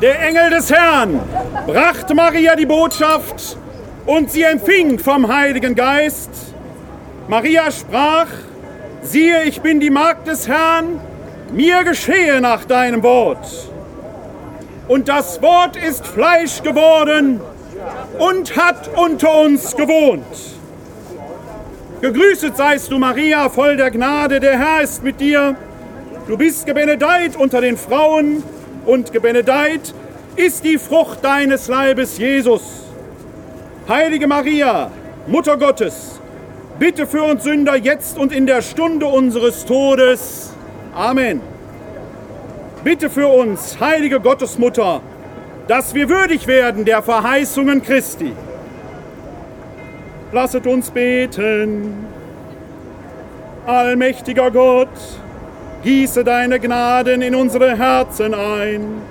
Der Engel des Herrn brachte Maria die Botschaft und sie empfing vom Heiligen Geist. Maria sprach, siehe, ich bin die Magd des Herrn, mir geschehe nach deinem Wort. Und das Wort ist Fleisch geworden und hat unter uns gewohnt. Gegrüßet seist du, Maria, voll der Gnade, der Herr ist mit dir. Du bist gebenedeit unter den Frauen und gebenedeit ist die Frucht deines Leibes, Jesus. Heilige Maria, Mutter Gottes, bitte für uns Sünder jetzt und in der Stunde unseres Todes. Amen. Bitte für uns, heilige Gottesmutter, dass wir würdig werden der Verheißungen Christi. Lasset uns beten. Allmächtiger Gott, gieße deine Gnaden in unsere Herzen ein.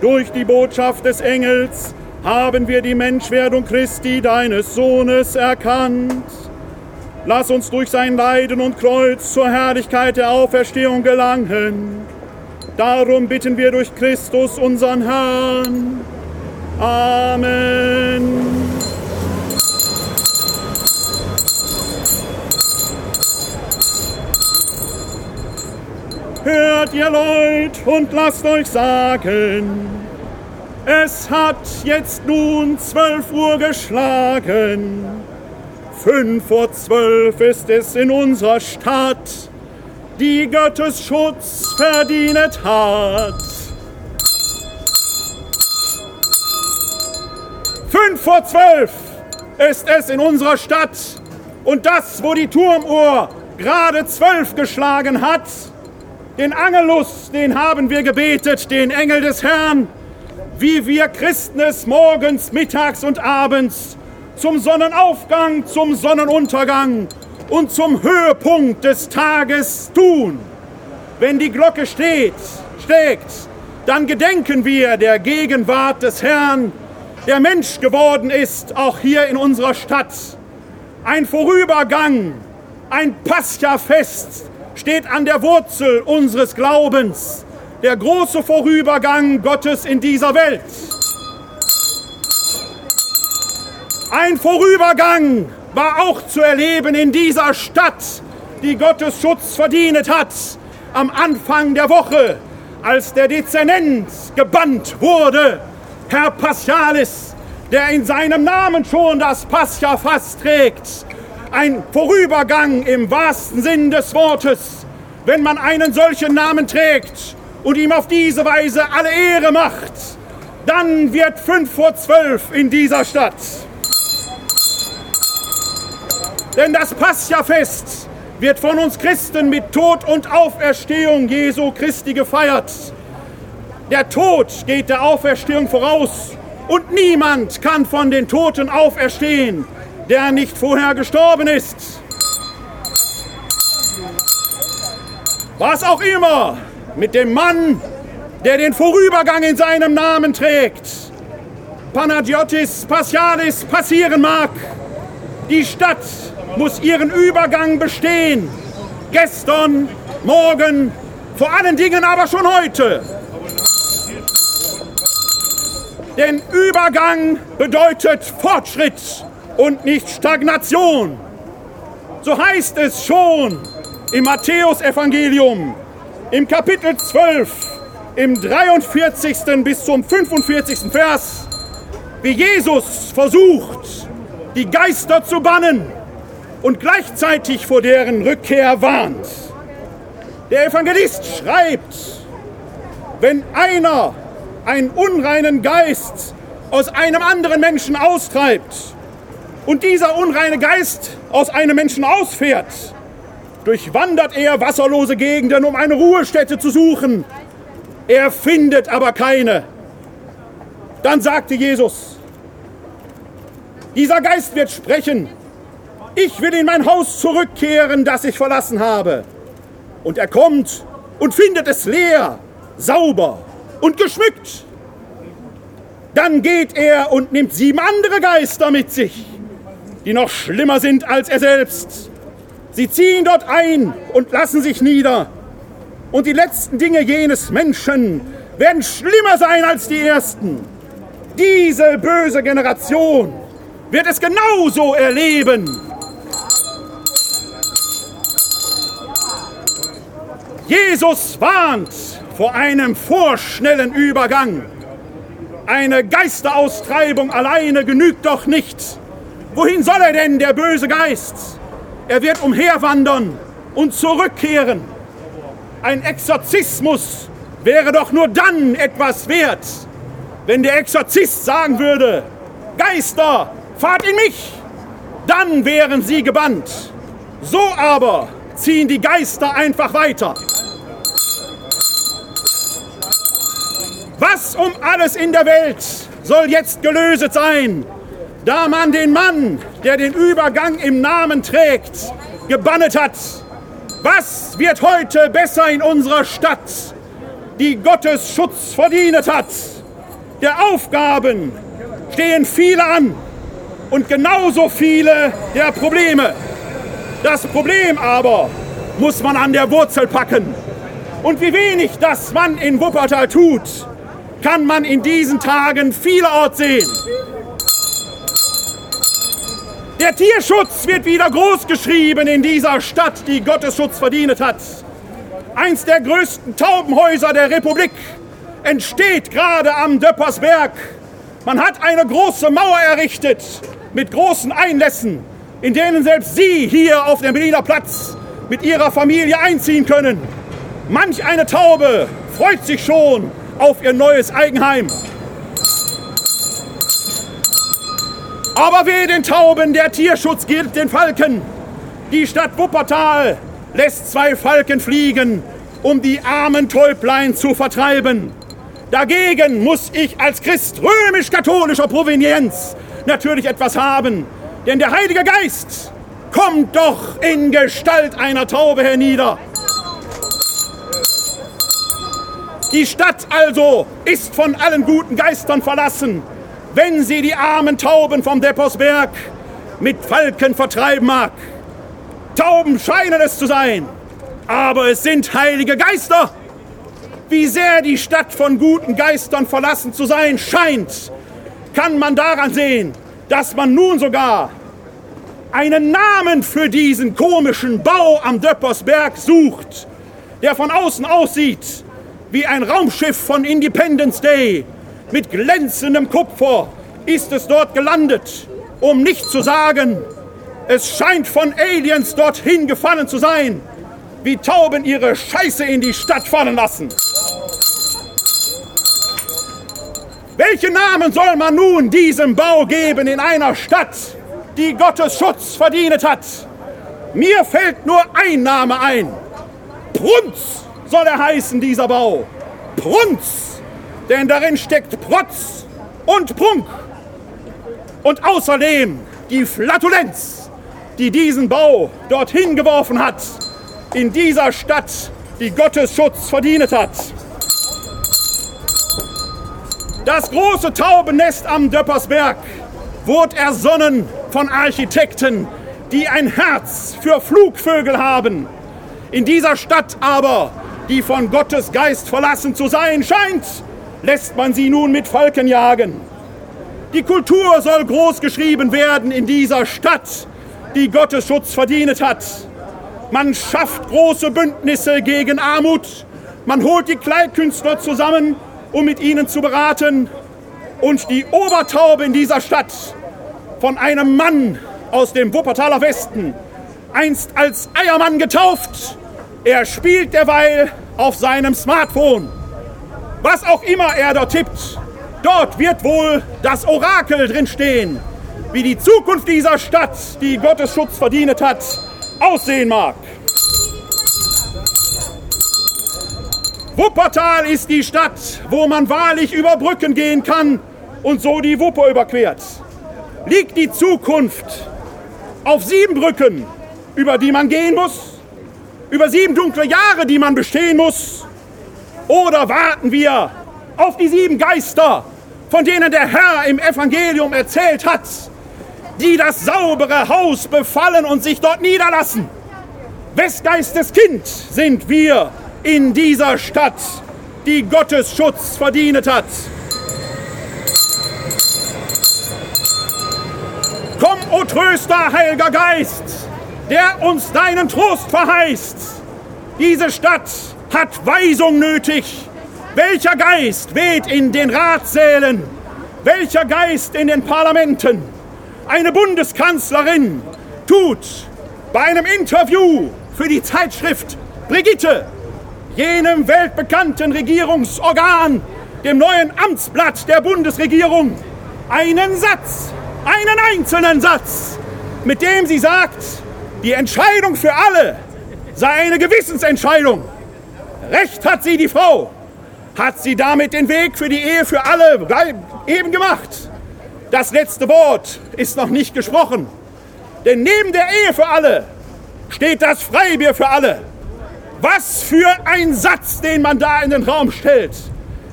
Durch die Botschaft des Engels haben wir die Menschwerdung Christi, deines Sohnes, erkannt. Lass uns durch sein Leiden und Kreuz zur Herrlichkeit der Auferstehung gelangen. Darum bitten wir durch Christus, unseren Herrn. Amen. Hört ihr Leute und lasst euch sagen, es hat jetzt nun zwölf Uhr geschlagen. Fünf vor zwölf ist es in unserer Stadt, die Gottes Schutz verdient hat. Fünf vor zwölf ist es in unserer Stadt und das, wo die Turmuhr gerade zwölf geschlagen hat, den Angelus, den haben wir gebetet, den Engel des Herrn, wie wir Christen es morgens, mittags und abends zum Sonnenaufgang, zum Sonnenuntergang und zum Höhepunkt des Tages tun. Wenn die Glocke steht, schlägt, dann gedenken wir der Gegenwart des Herrn, der Mensch geworden ist, auch hier in unserer Stadt. Ein Vorübergang, ein Pascha-Fest, steht an der Wurzel unseres Glaubens, der große Vorübergang Gottes in dieser Welt. Ein Vorübergang war auch zu erleben in dieser Stadt, die Gottes Schutz verdient hat, am Anfang der Woche, als der Dezernent gebannt wurde, Herr Paschales, der in seinem Namen schon das Pascha-Fass trägt, ein Vorübergang im wahrsten Sinn des Wortes, wenn man einen solchen Namen trägt und ihm auf diese Weise alle Ehre macht. Dann wird fünf vor zwölf in dieser Stadt. Denn das Pascha-Fest wird von uns Christen mit Tod und Auferstehung Jesu Christi gefeiert. Der Tod geht der Auferstehung voraus und niemand kann von den Toten auferstehen, der nicht vorher gestorben ist. Was auch immer mit dem Mann, der den Vorübergang in seinem Namen trägt, Panagiotis Passialis passieren mag. Die Stadt muss ihren Übergang bestehen. Gestern, morgen, vor allen Dingen aber schon heute. Denn Übergang bedeutet Fortschritt und nicht Stagnation. So heißt es schon im Matthäusevangelium im Kapitel 12, im 43. bis zum 45. Vers, wie Jesus versucht, die Geister zu bannen und gleichzeitig vor deren Rückkehr warnt. Der Evangelist schreibt, wenn einer einen unreinen Geist aus einem anderen Menschen austreibt, und dieser unreine Geist aus einem Menschen ausfährt, durchwandert er wasserlose Gegenden, um eine Ruhestätte zu suchen. Er findet aber keine. Dann sagte Jesus, dieser Geist wird sprechen, ich will in mein Haus zurückkehren, das ich verlassen habe. Und er kommt und findet es leer, sauber und geschmückt. Dann geht er und nimmt sieben andere Geister mit sich die noch schlimmer sind als er selbst. Sie ziehen dort ein und lassen sich nieder. Und die letzten Dinge jenes Menschen werden schlimmer sein als die ersten. Diese böse Generation wird es genauso erleben. Jesus warnt vor einem vorschnellen Übergang. Eine Geisteraustreibung alleine genügt doch nicht. Wohin soll er denn, der böse Geist? Er wird umherwandern und zurückkehren. Ein Exorzismus wäre doch nur dann etwas wert, wenn der Exorzist sagen würde, Geister, fahrt in mich, dann wären sie gebannt. So aber ziehen die Geister einfach weiter. Was um alles in der Welt soll jetzt gelöset sein, da man den Mann, der den Übergang im Namen trägt, gebannet hat? Was wird heute besser in unserer Stadt, die Gottes Schutz verdient hat? der Aufgaben stehen viele an und genauso viele der Probleme. Das Problem aber muss man an der Wurzel packen. Und wie wenig das man in Wuppertal tut, kann man in diesen Tagen vielerorts sehen. Der Tierschutz wird wieder großgeschrieben in dieser Stadt, die Gottes Schutz verdient hat. Eins der größten Taubenhäuser der Republik entsteht gerade am Döppersberg. Man hat eine große Mauer errichtet mit großen Einlässen, in denen selbst Sie hier auf dem Berliner Platz mit Ihrer Familie einziehen können. Manch eine Taube freut sich schon auf ihr neues Eigenheim. Aber weh den Tauben, der Tierschutz gilt den Falken. Die Stadt Wuppertal lässt zwei Falken fliegen, um die armen Täublein zu vertreiben. Dagegen muss ich als Christ römisch-katholischer Provenienz natürlich etwas haben. Denn der Heilige Geist kommt doch in Gestalt einer Taube hernieder. Die Stadt also ist von allen guten Geistern verlassen, wenn sie die armen Tauben vom Deposberg mit Falken vertreiben mag. Tauben scheinen es zu sein, aber es sind heilige Geister wie sehr die Stadt von guten Geistern verlassen zu sein scheint, kann man daran sehen, dass man nun sogar einen Namen für diesen komischen Bau am Döppersberg sucht, der von außen aussieht wie ein Raumschiff von Independence Day. Mit glänzendem Kupfer ist es dort gelandet, um nicht zu sagen, es scheint von Aliens dorthin gefallen zu sein, wie Tauben ihre Scheiße in die Stadt fallen lassen. Welchen Namen soll man nun diesem Bau geben in einer Stadt, die Gottes Schutz verdient hat? Mir fällt nur ein Name ein. Prunz soll er heißen, dieser Bau. Prunz, denn darin steckt Protz und Prunk. Und außerdem die Flatulenz, die diesen Bau dorthin geworfen hat, in dieser Stadt, die Gottes Schutz verdient hat. Das große Taubennest am Döppersberg wurde ersonnen von Architekten, die ein Herz für Flugvögel haben. In dieser Stadt aber, die von Gottes Geist verlassen zu sein scheint, lässt man sie nun mit Falken jagen. Die Kultur soll groß geschrieben werden in dieser Stadt, die Gottes Schutz verdient hat. Man schafft große Bündnisse gegen Armut. Man holt die Kleidkünstler zusammen um mit ihnen zu beraten. Und die Obertaube in dieser Stadt von einem Mann aus dem Wuppertaler Westen, einst als Eiermann getauft, er spielt derweil auf seinem Smartphone. Was auch immer er dort tippt, dort wird wohl das Orakel drinstehen, wie die Zukunft dieser Stadt, die Gottes Schutz verdient hat, aussehen mag. Wuppertal ist die Stadt, wo man wahrlich über Brücken gehen kann und so die Wupper überquert. Liegt die Zukunft auf sieben Brücken, über die man gehen muss? Über sieben dunkle Jahre, die man bestehen muss? Oder warten wir auf die sieben Geister, von denen der Herr im Evangelium erzählt hat, die das saubere Haus befallen und sich dort niederlassen? Wes Geistes Kind sind wir in dieser Stadt, die Gottes Schutz verdient hat. Komm, o Tröster, Heiliger Geist, der uns deinen Trost verheißt. Diese Stadt hat Weisung nötig. Welcher Geist weht in den Ratssälen? Welcher Geist in den Parlamenten? Eine Bundeskanzlerin tut bei einem Interview für die Zeitschrift Brigitte, jenem weltbekannten Regierungsorgan, dem neuen Amtsblatt der Bundesregierung, einen Satz, einen einzelnen Satz, mit dem sie sagt, die Entscheidung für alle sei eine Gewissensentscheidung. Recht hat sie, die Frau. Hat sie damit den Weg für die Ehe für alle eben gemacht. Das letzte Wort ist noch nicht gesprochen. Denn neben der Ehe für alle steht das Freibier für alle. Was für ein Satz, den man da in den Raum stellt.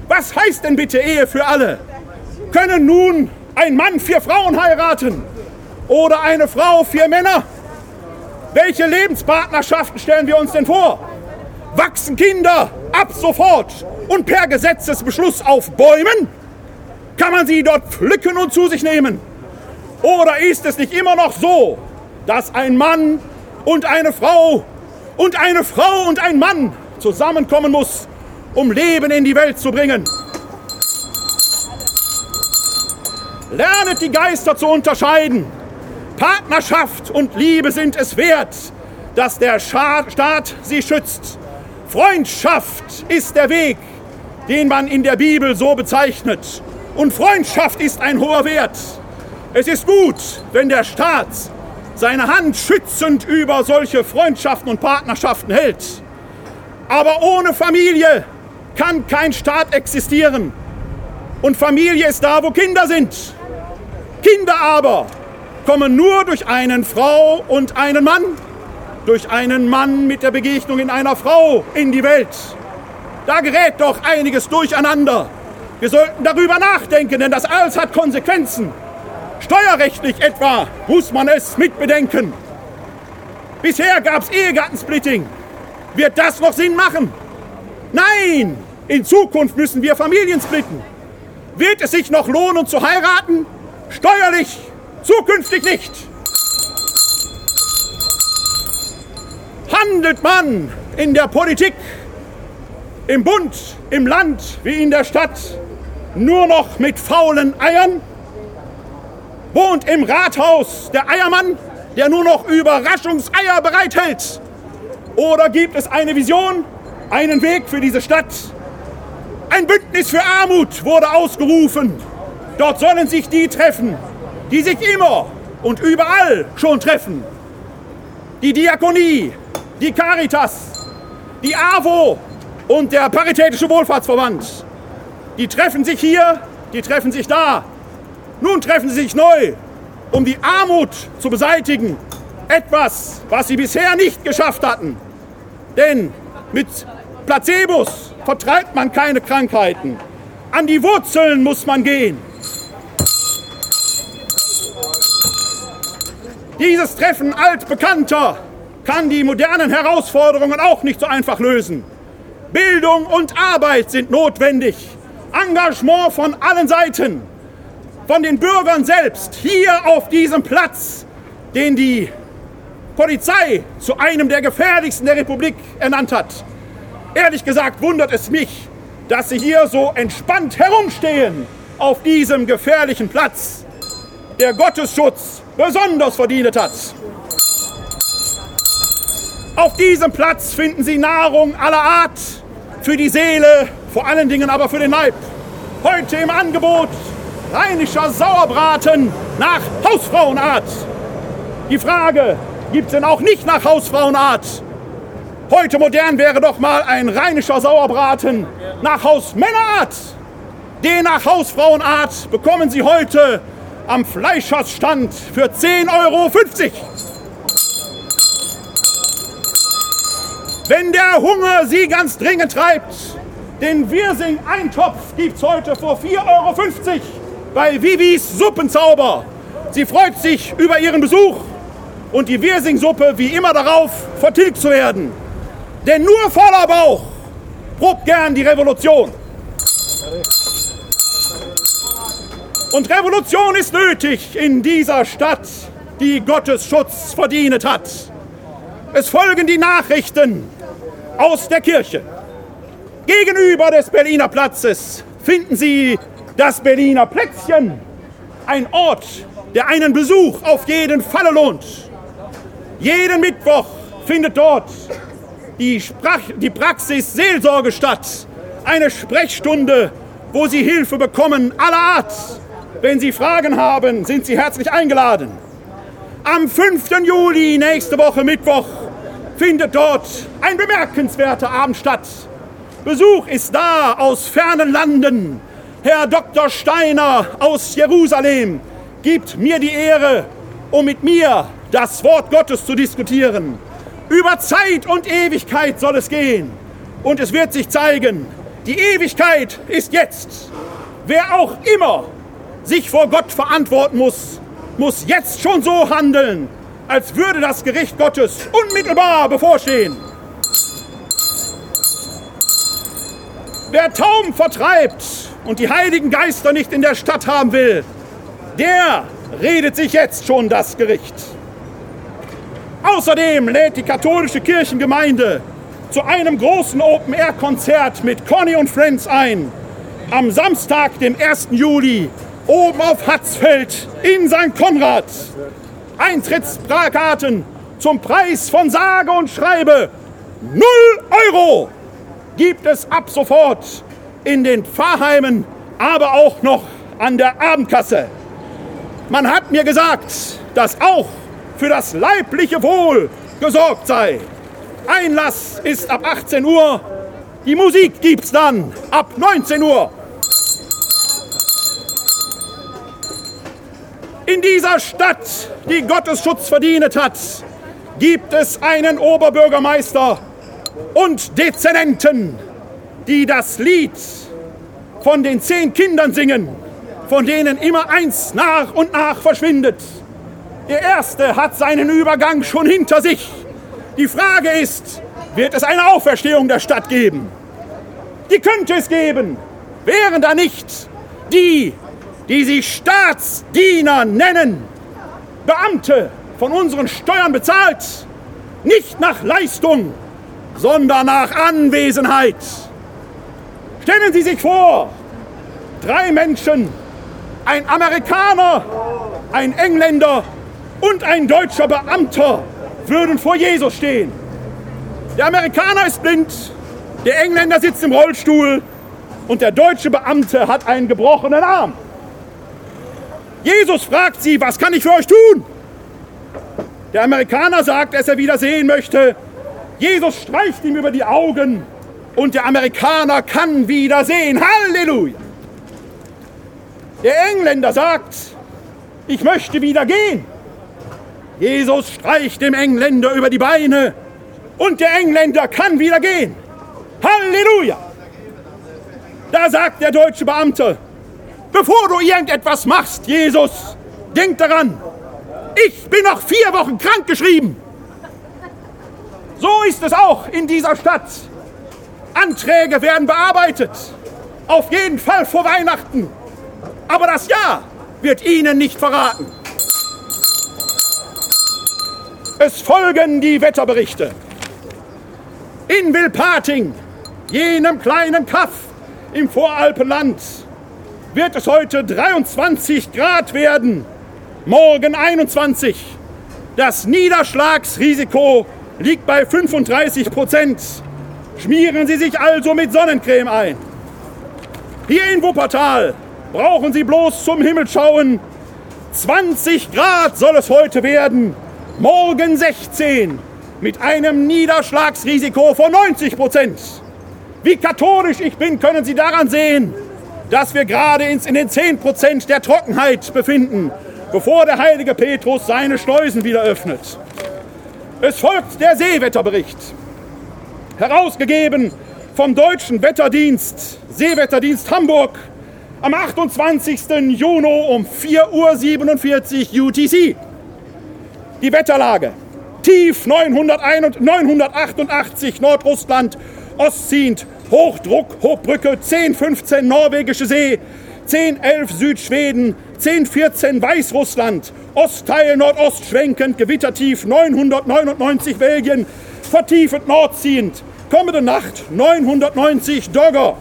Was heißt denn bitte Ehe für alle? Können nun ein Mann vier Frauen heiraten oder eine Frau vier Männer? Welche Lebenspartnerschaften stellen wir uns denn vor? Wachsen Kinder ab sofort und per Gesetzesbeschluss auf Bäumen? Kann man sie dort pflücken und zu sich nehmen? Oder ist es nicht immer noch so, dass ein Mann und eine Frau und eine Frau und ein Mann zusammenkommen muss, um Leben in die Welt zu bringen? Lernet die Geister zu unterscheiden. Partnerschaft und Liebe sind es wert, dass der Staat sie schützt. Freundschaft ist der Weg, den man in der Bibel so bezeichnet. Und Freundschaft ist ein hoher Wert. Es ist gut, wenn der Staat seine Hand schützend über solche Freundschaften und Partnerschaften hält. Aber ohne Familie kann kein Staat existieren. Und Familie ist da, wo Kinder sind. Kinder aber kommen nur durch einen Frau und einen Mann, durch einen Mann mit der Begegnung in einer Frau in die Welt. Da gerät doch einiges durcheinander. Wir sollten darüber nachdenken, denn das alles hat Konsequenzen. Steuerrechtlich etwa muss man es mitbedenken. Bisher gab es Ehegattensplitting. Wird das noch Sinn machen? Nein! In Zukunft müssen wir Familien splitten. Wird es sich noch lohnen zu heiraten? Steuerlich zukünftig nicht. Handelt man in der Politik, im Bund, im Land wie in der Stadt nur noch mit faulen Eiern? wohnt im Rathaus der Eiermann, der nur noch Überraschungseier bereithält? Oder gibt es eine Vision, einen Weg für diese Stadt? Ein Bündnis für Armut wurde ausgerufen. Dort sollen sich die treffen, die sich immer und überall schon treffen. Die Diakonie, die Caritas, die AWO und der Paritätische Wohlfahrtsverband. Die treffen sich hier, die treffen sich da. Nun treffen sie sich neu, um die Armut zu beseitigen. Etwas, was sie bisher nicht geschafft hatten. Denn mit Placebos vertreibt man keine Krankheiten. An die Wurzeln muss man gehen. Dieses Treffen altbekannter kann die modernen Herausforderungen auch nicht so einfach lösen. Bildung und Arbeit sind notwendig. Engagement von allen Seiten von den Bürgern selbst hier auf diesem Platz, den die Polizei zu einem der gefährlichsten der Republik ernannt hat. Ehrlich gesagt wundert es mich, dass sie hier so entspannt herumstehen auf diesem gefährlichen Platz, der Gottesschutz besonders verdient hat. Auf diesem Platz finden Sie Nahrung aller Art für die Seele, vor allen Dingen aber für den Leib. Heute im Angebot rheinischer Sauerbraten nach Hausfrauenart. Die Frage, gibt es denn auch nicht nach Hausfrauenart? Heute modern wäre doch mal ein rheinischer Sauerbraten nach Hausmännerart. Den nach Hausfrauenart bekommen Sie heute am Fleischersstand für 10,50 Euro. Wenn der Hunger Sie ganz dringend treibt, den Wirsing-Eintopf gibt es heute für 4,50 Euro bei Vivis Suppenzauber. Sie freut sich über ihren Besuch und die Wirsingsuppe wie immer darauf, vertilgt zu werden. Denn nur voller Bauch probt gern die Revolution. Und Revolution ist nötig in dieser Stadt, die Gottes Schutz verdient hat. Es folgen die Nachrichten aus der Kirche. Gegenüber des Berliner Platzes finden Sie das Berliner Plätzchen, ein Ort, der einen Besuch auf jeden Fall lohnt. Jeden Mittwoch findet dort die, Sprach die Praxis Seelsorge statt, eine Sprechstunde, wo Sie Hilfe bekommen aller Art. Wenn Sie Fragen haben, sind Sie herzlich eingeladen. Am 5. Juli, nächste Woche Mittwoch, findet dort ein bemerkenswerter Abend statt. Besuch ist da aus fernen Landen. Herr Dr. Steiner aus Jerusalem gibt mir die Ehre, um mit mir das Wort Gottes zu diskutieren. Über Zeit und Ewigkeit soll es gehen. Und es wird sich zeigen, die Ewigkeit ist jetzt. Wer auch immer sich vor Gott verantworten muss, muss jetzt schon so handeln, als würde das Gericht Gottes unmittelbar bevorstehen. Wer Tauben vertreibt und die heiligen Geister nicht in der Stadt haben will, der redet sich jetzt schon das Gericht. Außerdem lädt die katholische Kirchengemeinde zu einem großen Open-Air-Konzert mit Conny und Friends ein. Am Samstag, dem 1. Juli oben auf Hatzfeld in St. Konrad. Eintrittskarten zum Preis von sage und schreibe 0 Euro gibt es ab sofort in den Pfarrheimen, aber auch noch an der Abendkasse. Man hat mir gesagt, dass auch für das leibliche Wohl gesorgt sei. Einlass ist ab 18 Uhr, die Musik gibt's dann ab 19 Uhr. In dieser Stadt, die Gottes Schutz verdient hat, gibt es einen Oberbürgermeister und Dezernenten, die das Lied von den zehn Kindern singen, von denen immer eins nach und nach verschwindet. Der erste hat seinen Übergang schon hinter sich. Die Frage ist, wird es eine Auferstehung der Stadt geben? Die könnte es geben. Wären da nicht die, die sich Staatsdiener nennen, Beamte von unseren Steuern bezahlt, nicht nach Leistung, sondern nach Anwesenheit. Stellen Sie sich vor, drei Menschen, ein Amerikaner, ein Engländer und ein deutscher Beamter würden vor Jesus stehen. Der Amerikaner ist blind, der Engländer sitzt im Rollstuhl und der deutsche Beamte hat einen gebrochenen Arm. Jesus fragt sie, was kann ich für euch tun? Der Amerikaner sagt, dass er wieder sehen möchte. Jesus streicht ihm über die Augen und der Amerikaner kann wieder sehen. Halleluja! Der Engländer sagt, ich möchte wieder gehen. Jesus streicht dem Engländer über die Beine und der Engländer kann wieder gehen. Halleluja! Da sagt der deutsche Beamte, bevor du irgendetwas machst, Jesus, denk daran, ich bin noch vier Wochen krank geschrieben. So ist es auch in dieser Stadt. Anträge werden bearbeitet. Auf jeden Fall vor Weihnachten. Aber das Jahr wird Ihnen nicht verraten. Es folgen die Wetterberichte. In Wilpating, jenem kleinen Kaff im Voralpenland, wird es heute 23 Grad werden, morgen 21. Das Niederschlagsrisiko liegt bei 35 Prozent. Schmieren Sie sich also mit Sonnencreme ein. Hier in Wuppertal brauchen Sie bloß zum Himmel schauen. 20 Grad soll es heute werden, morgen 16 mit einem Niederschlagsrisiko von 90 Prozent. Wie katholisch ich bin, können Sie daran sehen, dass wir gerade in den 10 Prozent der Trockenheit befinden, bevor der heilige Petrus seine Schleusen wieder öffnet. Es folgt der Seewetterbericht, herausgegeben vom Deutschen Wetterdienst, Seewetterdienst Hamburg, am 28. Juni um 4.47 Uhr UTC. Die Wetterlage. Tief 988 Nordrussland, ostziehend, Hochdruck, Hochbrücke, 10, 15 norwegische See, 10, 11 Südschweden, 10, 14 Weißrussland, Ostteil Nordost schwenkend, gewittertief 999 Belgien, vertiefend nordziehend, kommende Nacht 990 Dogger,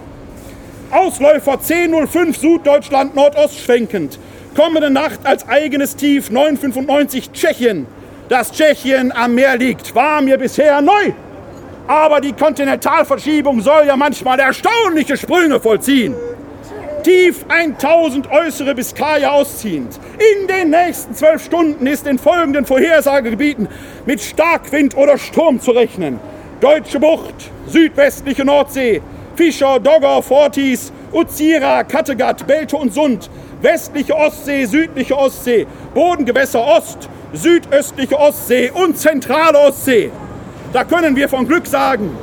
Ausläufer 1005 Süddeutschland Nordost schwenkend, kommende Nacht als eigenes Tief 995 Tschechien, dass Tschechien am Meer liegt, war mir bisher neu. Aber die Kontinentalverschiebung soll ja manchmal erstaunliche Sprünge vollziehen. Tief 1000 äußere Biskaya ausziehend. In den nächsten zwölf Stunden ist in folgenden Vorhersagegebieten mit Starkwind oder Sturm zu rechnen. Deutsche Bucht, südwestliche Nordsee, Fischer, Dogger, Fortis, Uzira, Kattegat, Belte und Sund, westliche Ostsee, südliche Ostsee, Bodengewässer Ost, südöstliche Ostsee und zentrale Ostsee. Da können wir von Glück sagen,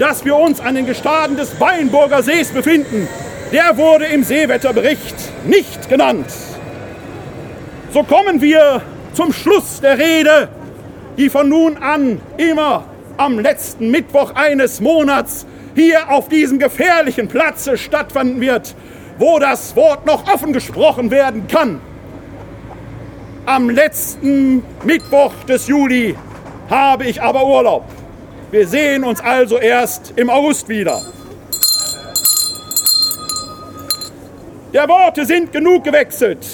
dass wir uns an den Gestaden des Weinburger Sees befinden. Der wurde im Seewetterbericht nicht genannt. So kommen wir zum Schluss der Rede, die von nun an immer am letzten Mittwoch eines Monats hier auf diesem gefährlichen Platze stattfinden wird, wo das Wort noch offen gesprochen werden kann. Am letzten Mittwoch des Juli habe ich aber Urlaub. Wir sehen uns also erst im August wieder. Der Worte sind genug gewechselt.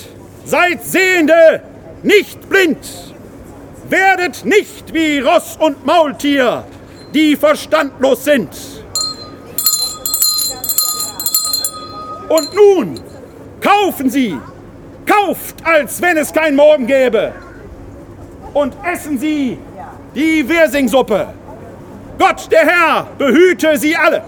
Seid Sehende, nicht blind. Werdet nicht wie Ross und Maultier, die verstandlos sind. Und nun kaufen Sie Kauft, als wenn es kein Morgen gäbe. Und essen Sie die Wirsingsuppe. Gott, der Herr, behüte Sie alle.